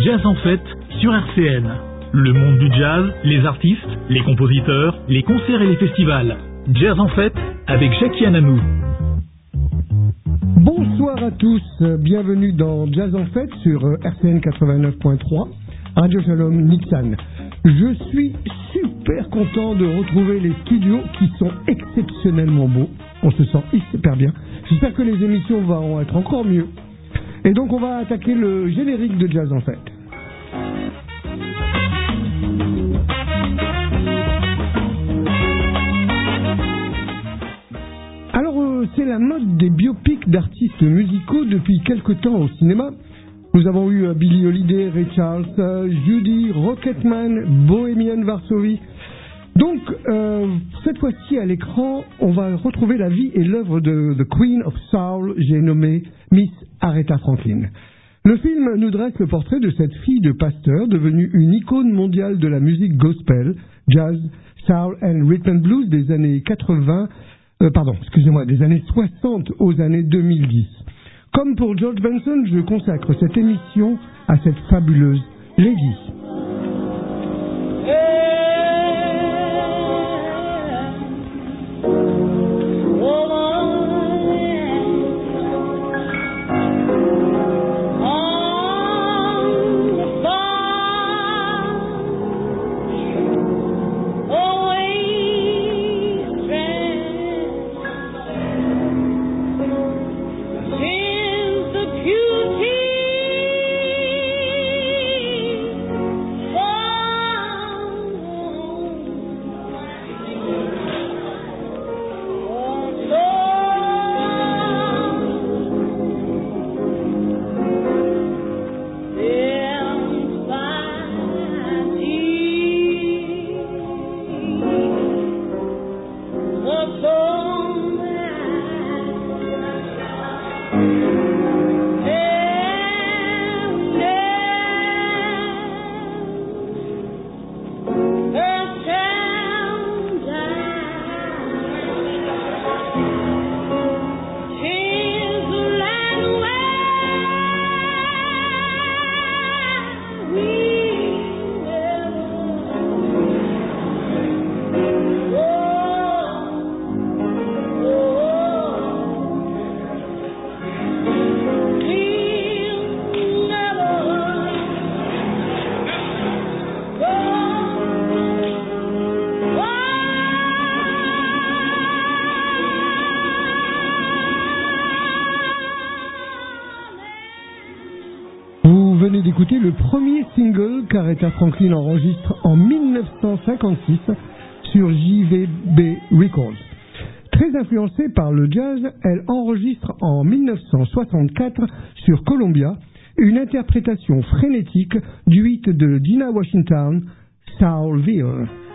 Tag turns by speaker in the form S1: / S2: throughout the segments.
S1: Jazz en fête sur RCN. Le monde du jazz, les artistes, les compositeurs, les concerts et les festivals. Jazz en fête avec Jackie Ananou.
S2: Bonsoir à tous, bienvenue dans Jazz en fête sur RCN 89.3, Radio Shalom Nixon. Je suis super content de retrouver les studios qui sont exceptionnellement beaux. On se sent super bien. J'espère que les émissions vont être encore mieux. Et donc on va attaquer le générique de Jazz en fête. Alors euh, c'est la mode des biopics d'artistes musicaux depuis quelque temps au cinéma. Nous avons eu euh, Billy Holiday, Ray Charles, euh, Judy, Rocketman, Bohemian Varsovie. Donc, cette fois-ci à l'écran, on va retrouver la vie et l'œuvre de The Queen of Soul, j'ai nommé Miss Aretha Franklin. Le film nous dresse le portrait de cette fille de pasteur devenue une icône mondiale de la musique gospel, jazz, soul and rhythm and blues des années 80, euh, pardon, excusez-moi, des années 60 aux années 2010. Comme pour George Benson, je consacre cette émission à cette fabuleuse lady. Le premier single qu'Aretha Franklin enregistre en 1956 sur JVB Records. Très influencée par le jazz, elle enregistre en 1964 sur Columbia une interprétation frénétique du hit de Dina Washington, Soulville.
S3: Tell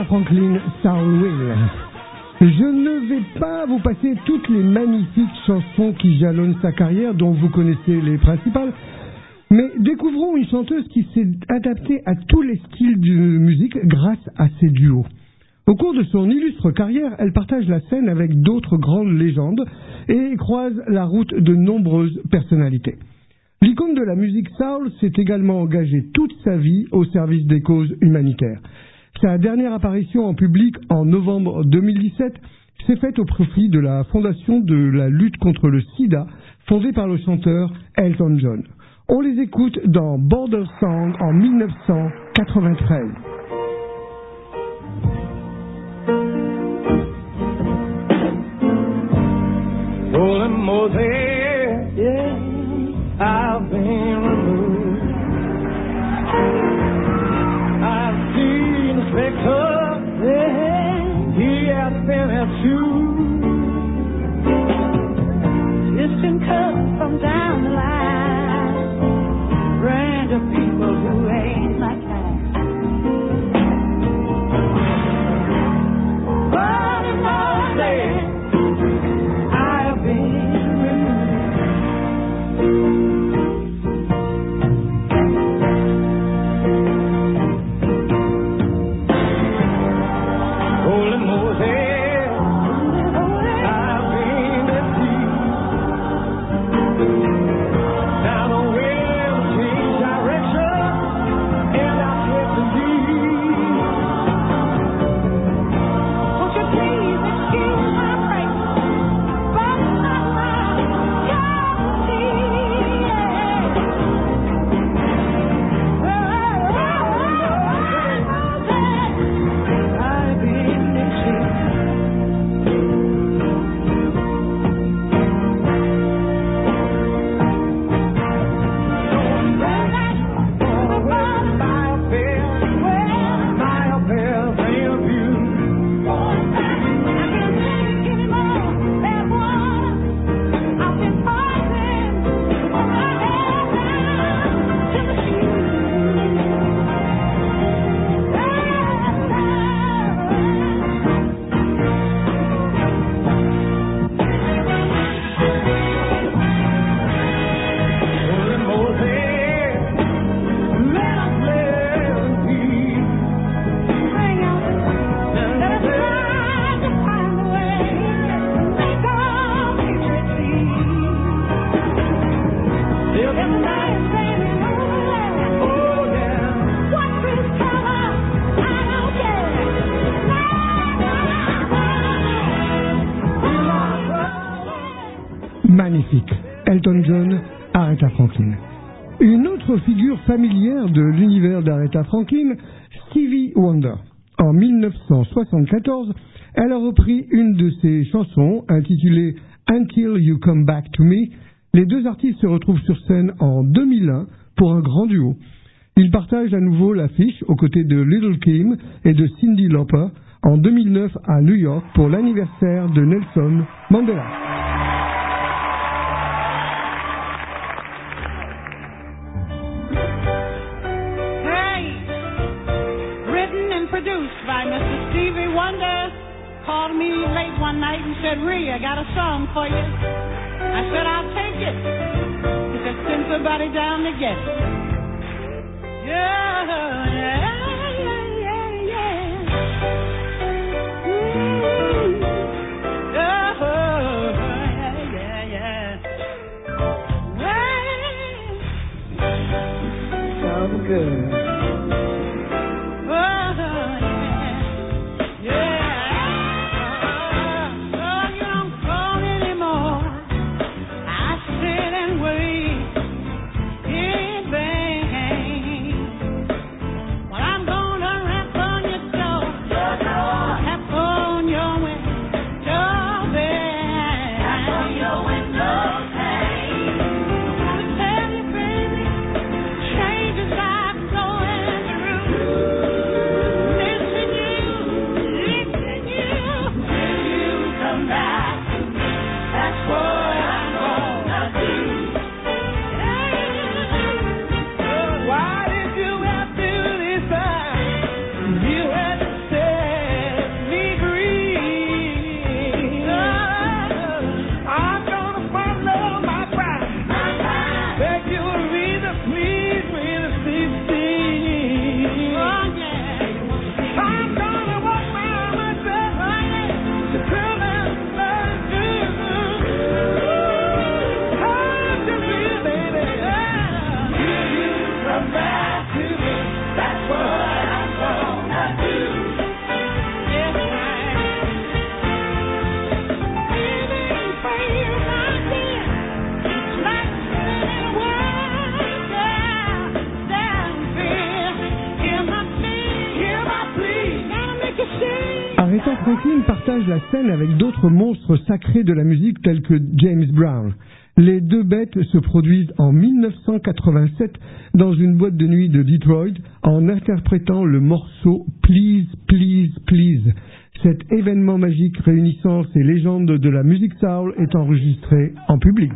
S2: Franklin. Je ne vais pas vous passer toutes les magnifiques chansons qui jalonnent sa carrière, dont vous connaissez les principales, mais découvrons une chanteuse qui s'est adaptée à tous les styles de musique grâce à ses duos. Au cours de son illustre carrière, elle partage la scène avec d'autres grandes légendes et croise la route de nombreuses personnalités. L'icône de la musique soul s'est également engagée toute sa vie au service des causes humanitaires. Sa dernière apparition en public en novembre 2017 s'est faite au profit de la Fondation de la lutte contre le sida, fondée par le chanteur Elton John. On les écoute dans Border Song en 1993.
S4: I've been removed.
S3: People who ain't
S2: Magnifique. Elton John, Aretha Franklin. Une autre figure familière de l'univers d'Aretha Franklin, Stevie Wonder. En 1974, elle a repris une de ses chansons intitulée Until You Come Back to Me. Les deux artistes se retrouvent sur scène en 2001 pour un grand duo. Ils partagent à nouveau l'affiche aux côtés de Little Kim et de Cyndi Lauper en 2009 à New York pour l'anniversaire de Nelson Mandela.
S3: I said, I'll take it. He said, send somebody down to get it. Yeah, yeah, yeah, yeah, yeah. Yeah, yeah,
S4: good.
S3: De la musique que James Brown. Les deux bêtes se produisent en 1987 dans une boîte de nuit de Detroit en interprétant le morceau Please, Please, Please. Cet événement magique réunissant ces légendes de la musique soul est enregistré en public.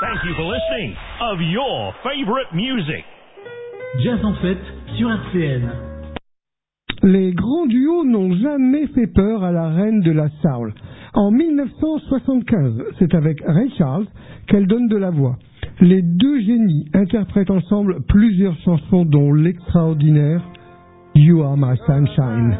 S5: Thank you for listening of your favorite music.
S1: Jazz en fête sur RCN.
S3: Les grands duos n'ont jamais fait peur à la reine de la soul. En 1975, c'est avec Ray Charles qu'elle donne de la voix. Les deux génies interprètent ensemble plusieurs chansons dont l'extraordinaire You Are My Sunshine.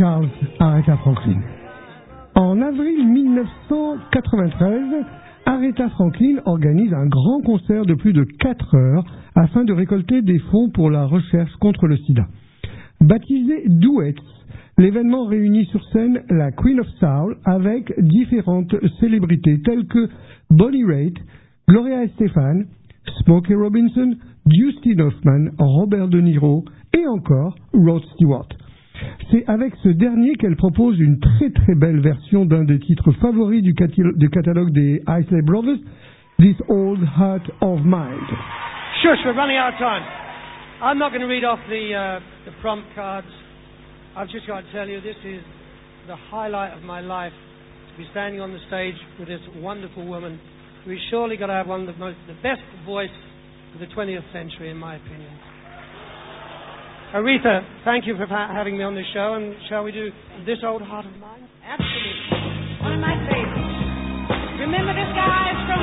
S3: Charles, Aretha Franklin. En avril 1993,
S2: Aretha Franklin organise un grand concert de plus de 4 heures afin de récolter des fonds pour la recherche contre le sida. Baptisé Duets, l'événement réunit sur scène la Queen of Soul avec différentes célébrités telles que Bonnie Raitt, Gloria Estefan, Smokey Robinson, Dustin Hoffman, Robert De Niro et encore Rod Stewart. C'est avec ce dernier qu'elle propose une très très belle version d'un des titres favoris du, catalogue des Isley Brothers, This Old Heart of Mine.
S6: Shush, we're running out of time. I'm not going to read off the, uh, the prompt cards. I've just got to tell you, this is the highlight of my life to be standing on the stage with this wonderful woman who is surely got to have one of the most, the best voice of the 20th century, in my opinion. Aretha, thank you for ha- having me on this show, and shall we do This Old Heart of Mine?
S3: Absolutely. One of my favorites. Remember this guy from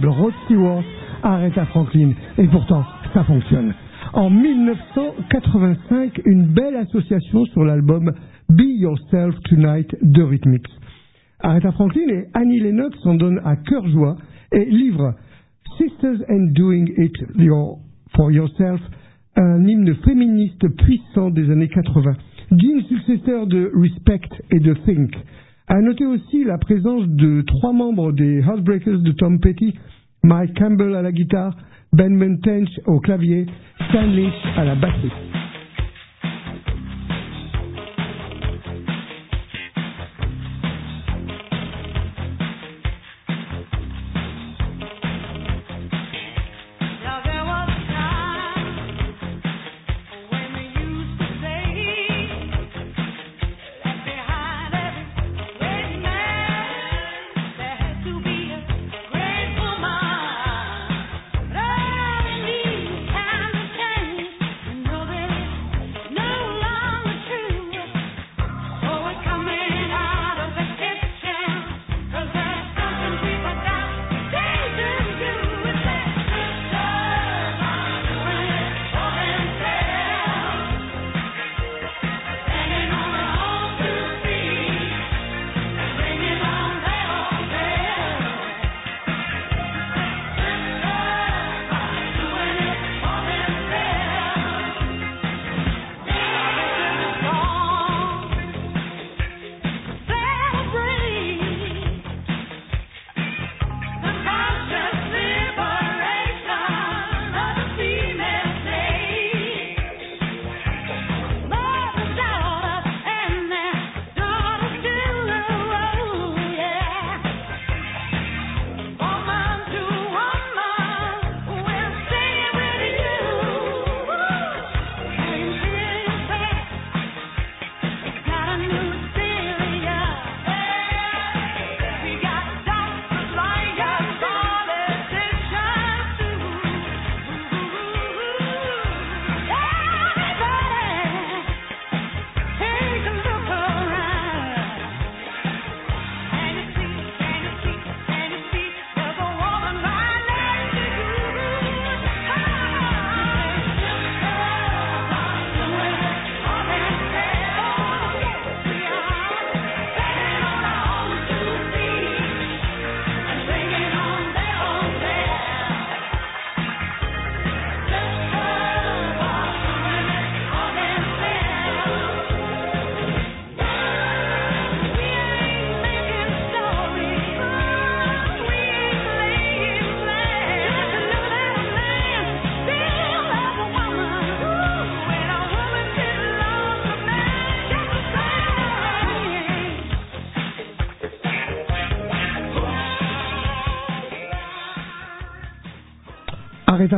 S2: improbable. Rod Stewart, Aretha Franklin. Et pourtant, ça fonctionne. En 1985, une belle association sur l'album Be Yourself Tonight de Rhythmix. Aretha Franklin et Annie Lennox s'en donnent à cœur joie et livrent Sisters and Doing It For Yourself, un hymne féministe puissant des années 80, digne successeur de Respect et de Think. À noter aussi la présence de trois membres des Heartbreakers de Tom Petty, Mike Campbell à la guitare, Ben Mentench au clavier, Stan Lynch à la batterie.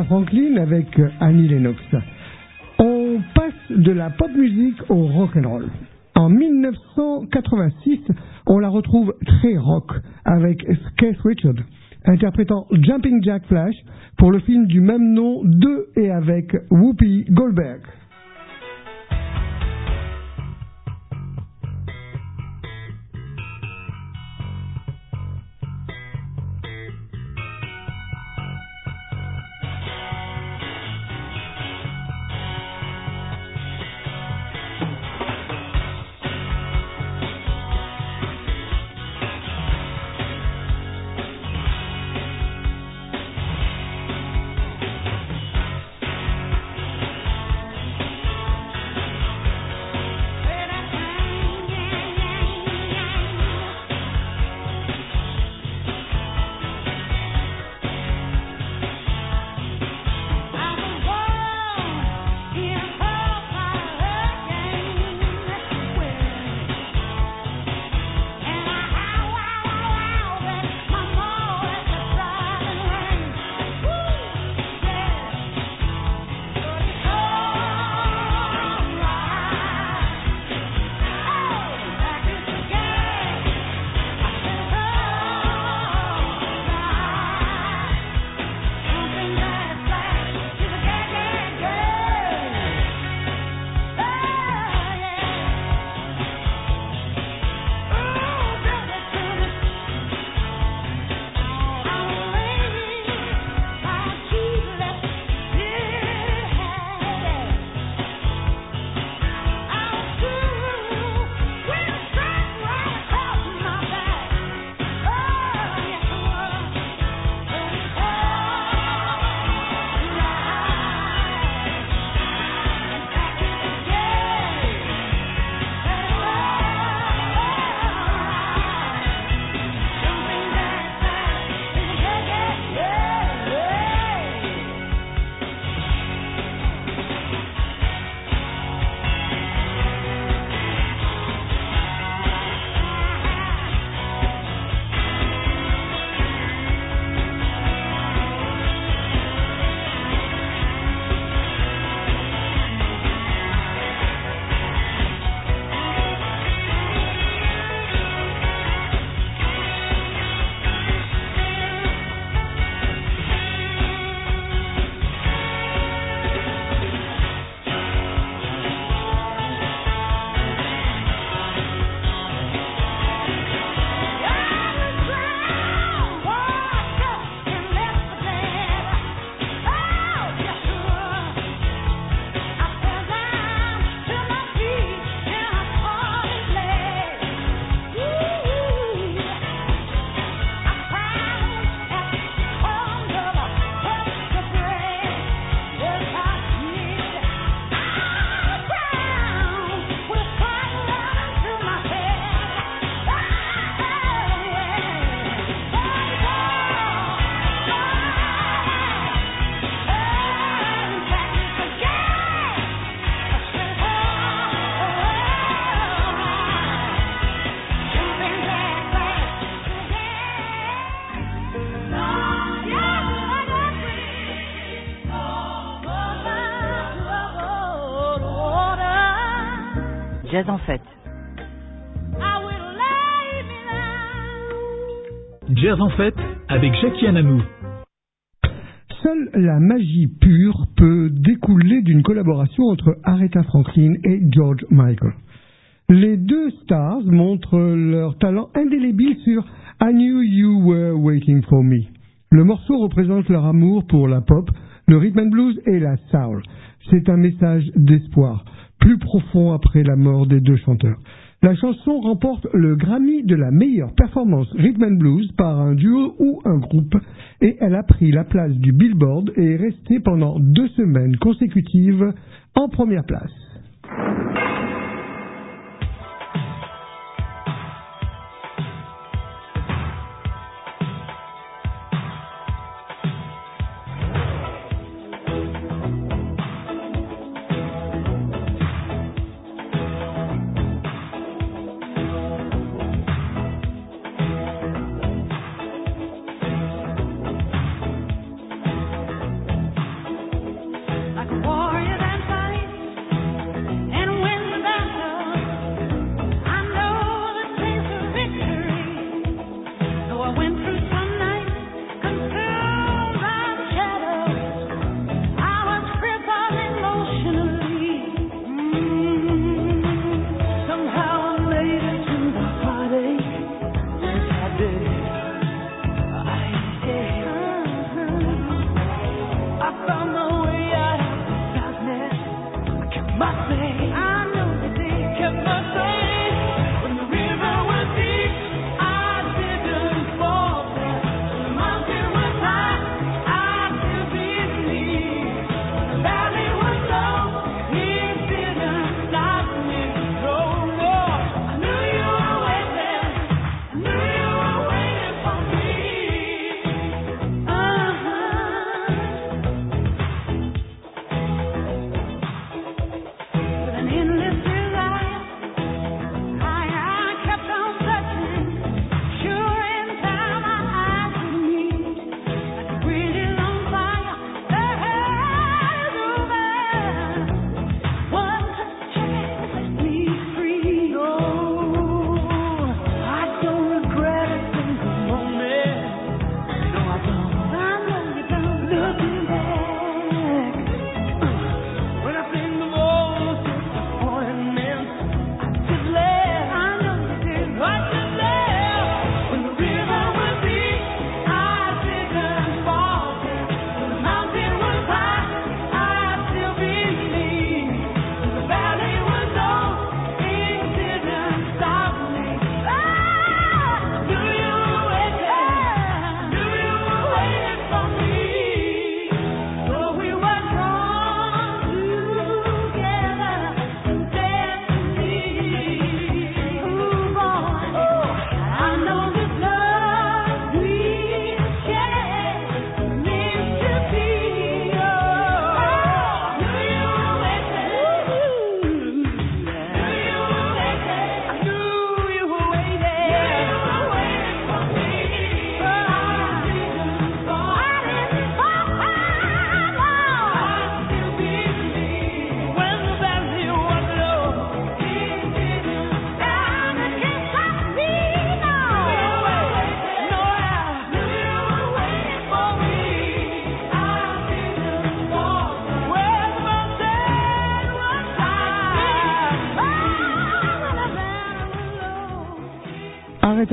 S3: Franklin avec Annie Lennox. On passe de la pop musique au rock and roll. En 1986, on la retrouve très rock avec Keith Richard interprétant Jumping Jack Flash pour le film du même nom de et avec Whoopi Goldberg.
S7: Jazz en fête.
S1: Jazz en fête avec Jackie Ananou.
S3: Seule la magie pure peut découler d'une collaboration entre Aretha Franklin et George Michael. Les deux stars montrent leur talent indélébile sur I Knew You Were Waiting for Me. Le morceau représente leur amour pour la pop, le rhythm and blues et la soul. C'est un message d'espoir, plus profond après la mort des deux chanteurs. La chanson remporte le Grammy de la meilleure performance rhythm and blues par un duo ou un groupe et elle a pris la place du Billboard et est restée pendant deux semaines consécutives en première place.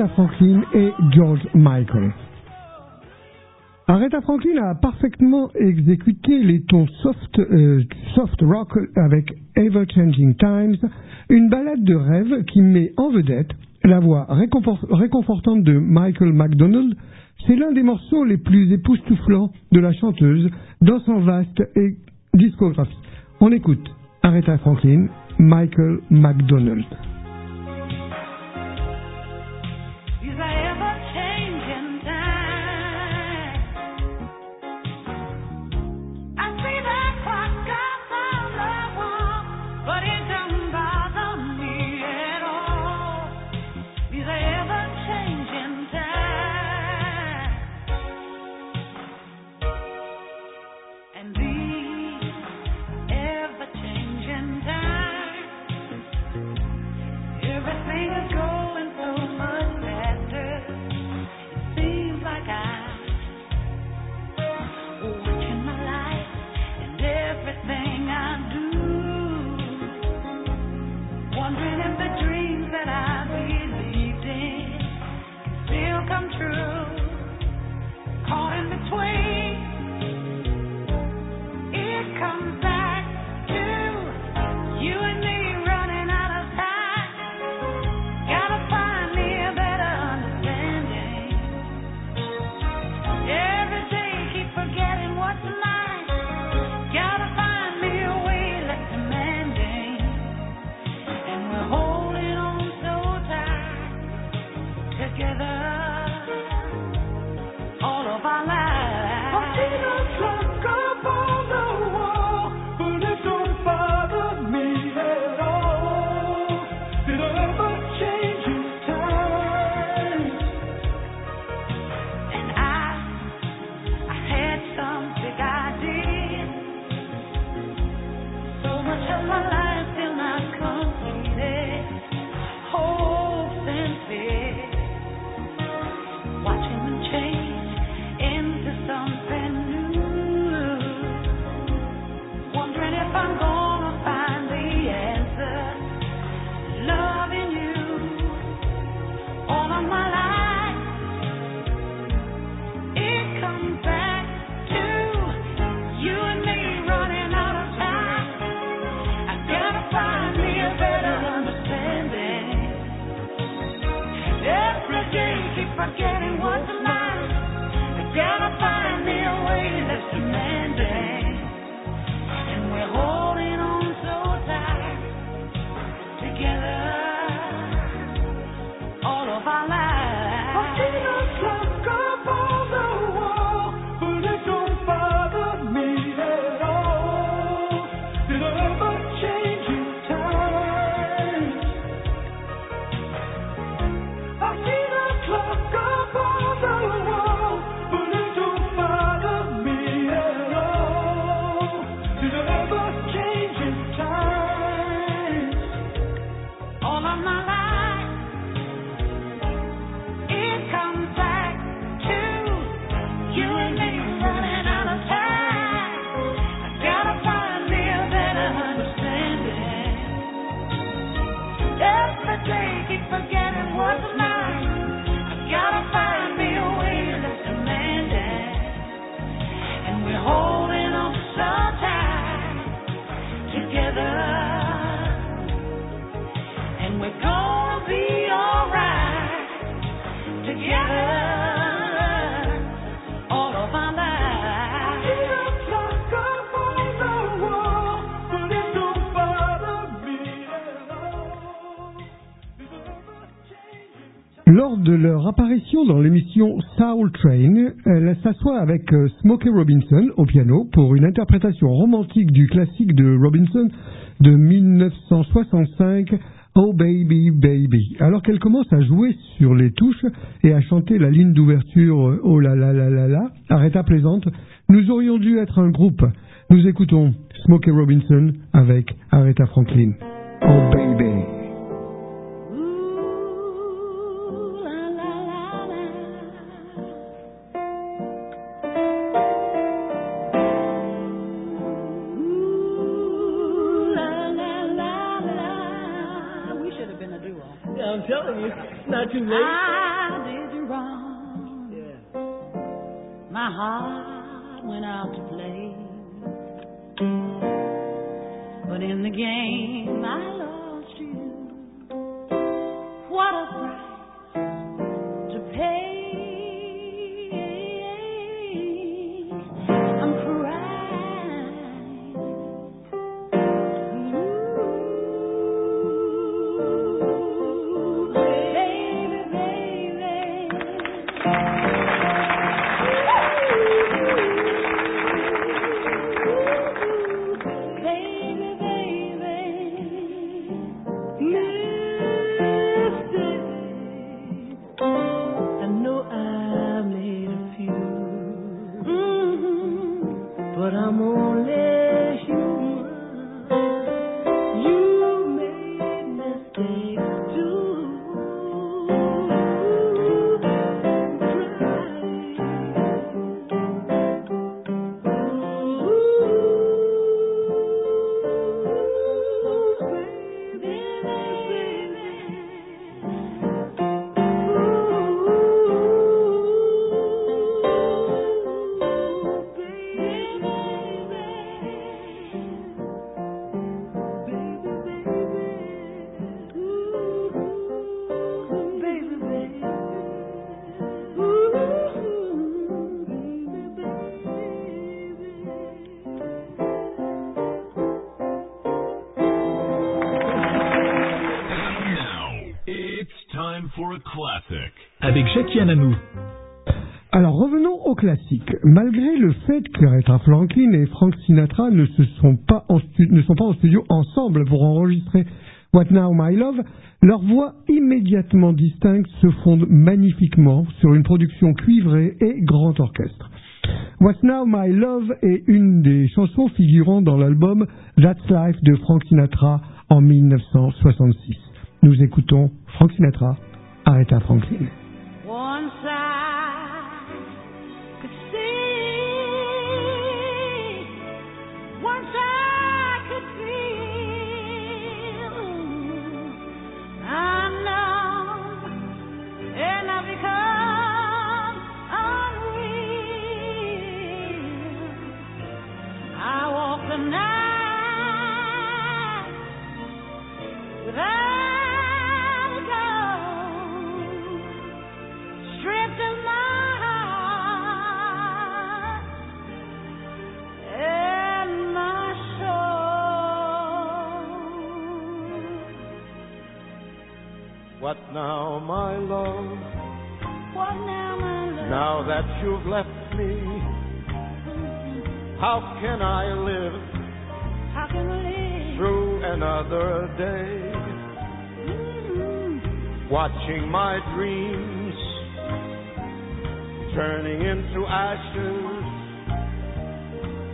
S3: Aretha Franklin et George Michael. Aretha Franklin a parfaitement exécuté les tons euh, soft, rock avec Ever Changing Times, une balade de rêve qui met en vedette la voix réconfortante de Michael McDonald. C'est l'un des morceaux les plus époustouflants de la chanteuse dans son vaste discographie. On écoute Aretha Franklin, Michael McDonald. Lors de leur apparition dans l'émission Soul Train, elle s'assoit avec euh, Smokey Robinson au piano pour une interprétation romantique du classique de Robinson de 1965 Oh Baby Baby, alors qu'elle commence à jouer sur les touches et à chanter la ligne d'ouverture Oh là là là là là, arrêta plaisante, nous aurions dû être un groupe. Nous écoutons Smokey Robinson avec Aretha Franklin.
S2: Frank Sinatra ne, se sont pas en studio ensemble pour enregistrer What Now My Love, leurs voix immédiatement distinctes se fondent magnifiquement sur une production cuivrée et grand orchestre. What Now My Love est une des chansons figurant dans l'album That's Life de Frank Sinatra en 1966. Nous écoutons Frank Sinatra, Aretha Franklin.
S4: Left me, how can I live
S3: How can we live?
S4: through another day? Watching my dreams turning into ashes,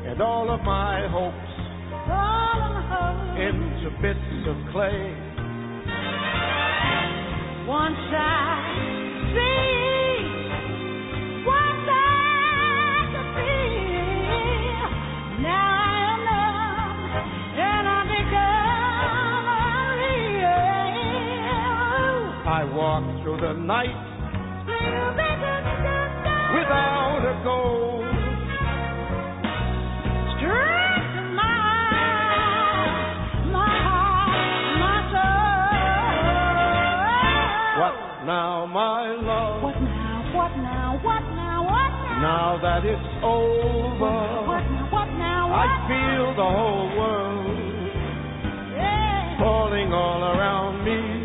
S4: and all of my hopes
S3: All of my hopes.
S4: into bits of clay.
S3: Once I see,
S4: walk through the night without a goal.
S3: My, my heart, my soul.
S4: What now, my love?
S3: What now? What now? What now? What now?
S4: Now that it's over,
S3: What now? What now?
S4: I feel the whole world
S3: Yeah.
S4: falling all around me.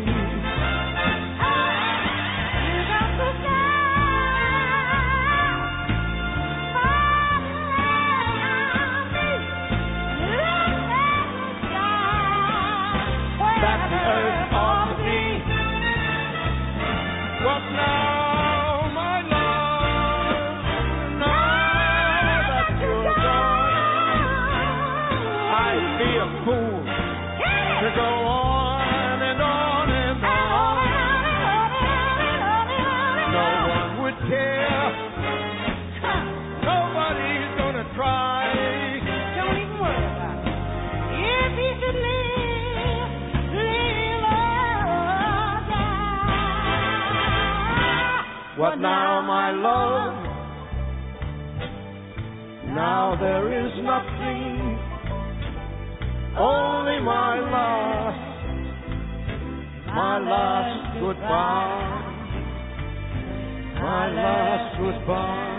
S4: What now, my love? Now there is nothing, only my last, my last goodbye, my last goodbye.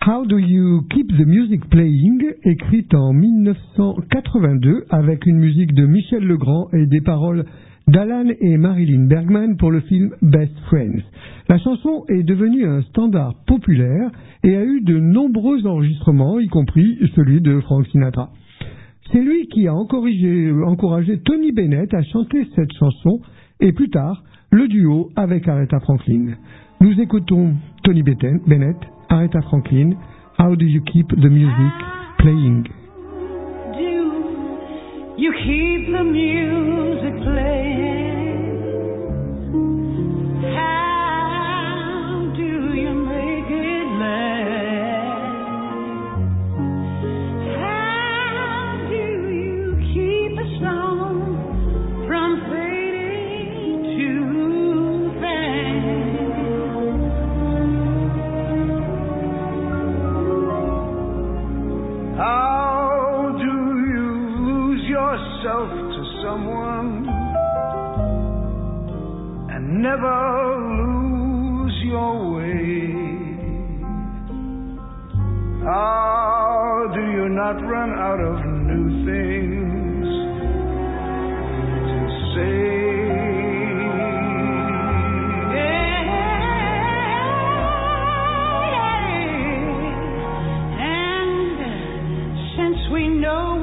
S2: How Do You Keep the Music Playing, écrite en 1982 avec une musique de Michel Legrand et des paroles d'Alan et Marilyn Bergman pour le film Best Friends. La chanson est devenue un standard populaire et a eu de nombreux enregistrements, y compris celui de Frank Sinatra. C'est lui qui a encouragé, encouragé Tony Bennett à chanter cette chanson et plus tard le duo avec Aretha Franklin. Nous écoutons Tony Bennett, Aretha Franklin, How Do You Keep the Music Playing?
S8: You keep the music playing?
S4: Never lose your way? How do you not run out of new things to say?
S8: And since we know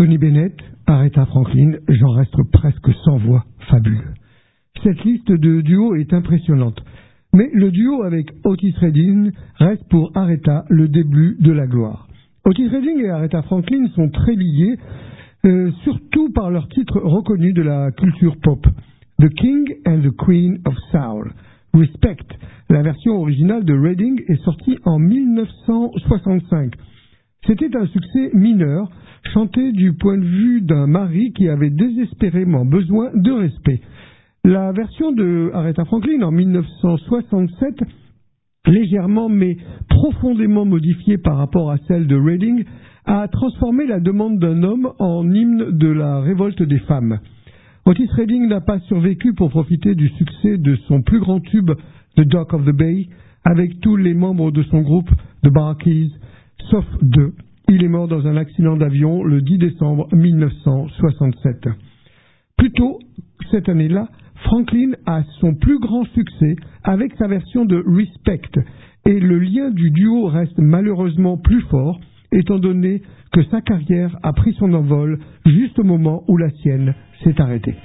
S8: Tony
S2: Bennett, Aretha Franklin, j'en reste presque sans voix, fabuleux. Cette liste de duos est impressionnante. Mais le duo avec Otis Redding reste pour Aretha le début de la gloire. Otis Redding et Aretha Franklin sont très liés, euh, surtout par leur titre reconnu de la culture pop. The King and the Queen of Soul. Respect. La version originale de Redding est sortie en 1965. C'était un succès mineur, chanté du point de vue d'un mari qui avait désespérément besoin de respect. La version de Aretha Franklin en 1967, légèrement mais profondément modifiée par rapport à celle de Redding, a transformé la demande d'un homme en hymne de la révolte des femmes. Otis Redding n'a pas survécu pour profiter du succès de son plus grand tube, The Dock of the Bay, avec tous les membres de son groupe The Barkeys, sauf deux. Il est mort dans un accident d'avion le 10 décembre 1967. Plus tôt, cette année-là, Franklin a son plus grand succès avec sa version de Respect, et le lien du duo reste malheureusement plus fort, étant donné que sa carrière a pris son envol juste au moment où la sienne s'est arrêtée.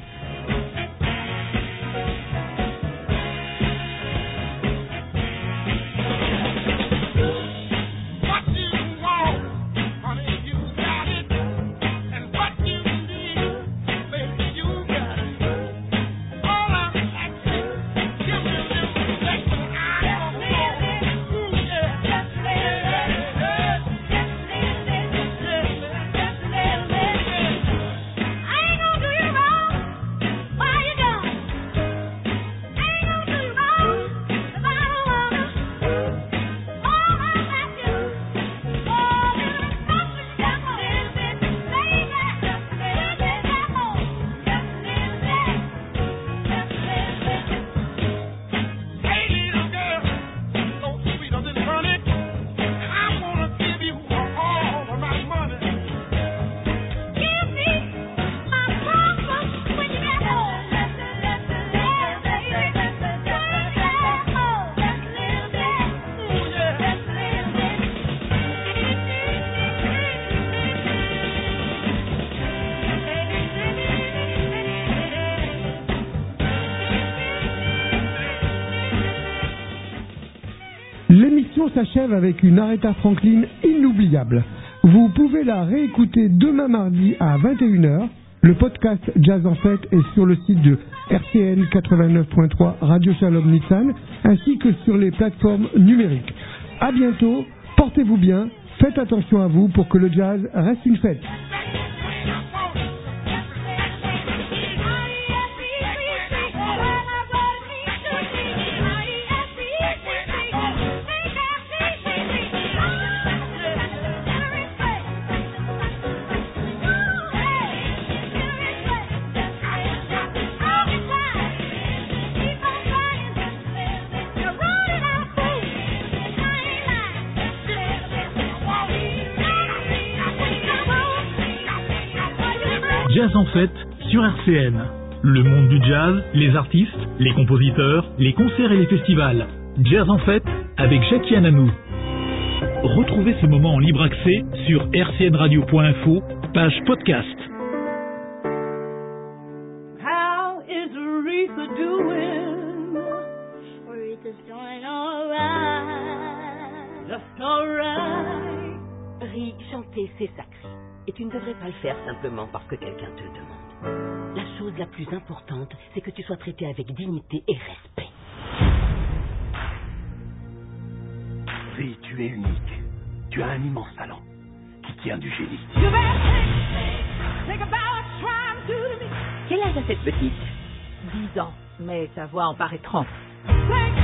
S2: S'achève avec une Aretha Franklin inoubliable. Vous pouvez la réécouter demain mardi à 21h. Le podcast Jazz en Fête est sur le site de RCN 89.3 Radio Shalom Nissan ainsi que sur les plateformes numériques. À bientôt, portez-vous bien, faites attention à vous pour que le jazz reste une fête.
S1: En fête sur RCN. Le monde du jazz, les artistes, les compositeurs, les concerts et les festivals. Jazz en fête avec Jackie Ananou. Retrouvez ce moment en libre accès sur rcnradio.info, page podcast.
S7: Pas le faire simplement parce que quelqu'un te le demande. La chose la plus importante, c'est que tu sois traité avec dignité et respect.
S9: Oui, tu es unique. Tu as un immense talent qui tient du génie.
S7: Quel âge a cette petite?
S10: 10 ans, mais sa voix en paraît 30.
S8: Think,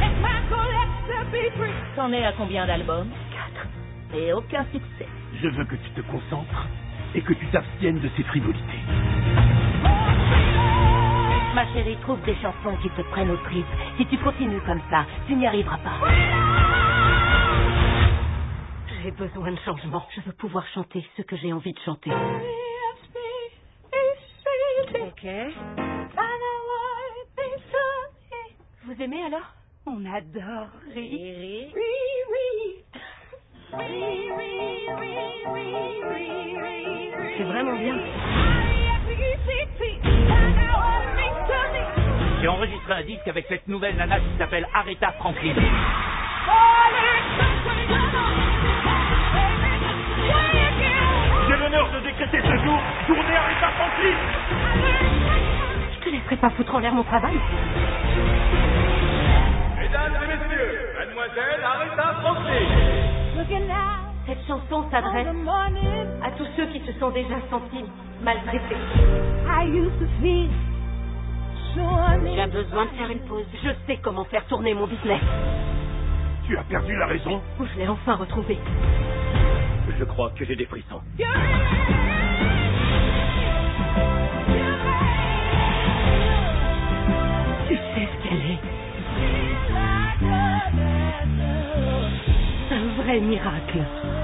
S8: let my collector be free.
S10: T'en es à combien d'albums? 4. Et aucun succès.
S9: Je veux que tu te concentres et que tu t'abstiennes de ces frivolités.
S10: Ma chérie, trouve des chansons qui te prennent aux tripes. Si tu continues comme ça, tu n'y arriveras pas.
S7: J'ai besoin de changement. Je veux pouvoir chanter ce que j'ai envie de chanter.
S10: Ok. Vous aimez alors?
S7: On adore Rick.
S10: Riri. C'est vraiment bien.
S11: J'ai enregistré un disque avec cette nouvelle nana qui s'appelle Aretha Franklin.
S5: J'ai l'honneur de décréter ce jour journée Aretha Franklin.
S10: Je te laisserai pas foutre en l'air mon travail.
S5: Mesdames et messieurs, mademoiselle Aretha Franklin.
S10: Cette chanson s'adresse à tous ceux qui se sont déjà sentis maltraités. J'ai besoin de faire une pause. Je sais comment faire tourner mon business.
S9: Tu as perdu la raison
S10: Je l'ai enfin retrouvé.
S9: Je crois que j'ai des frissons.
S10: Vrai miracle.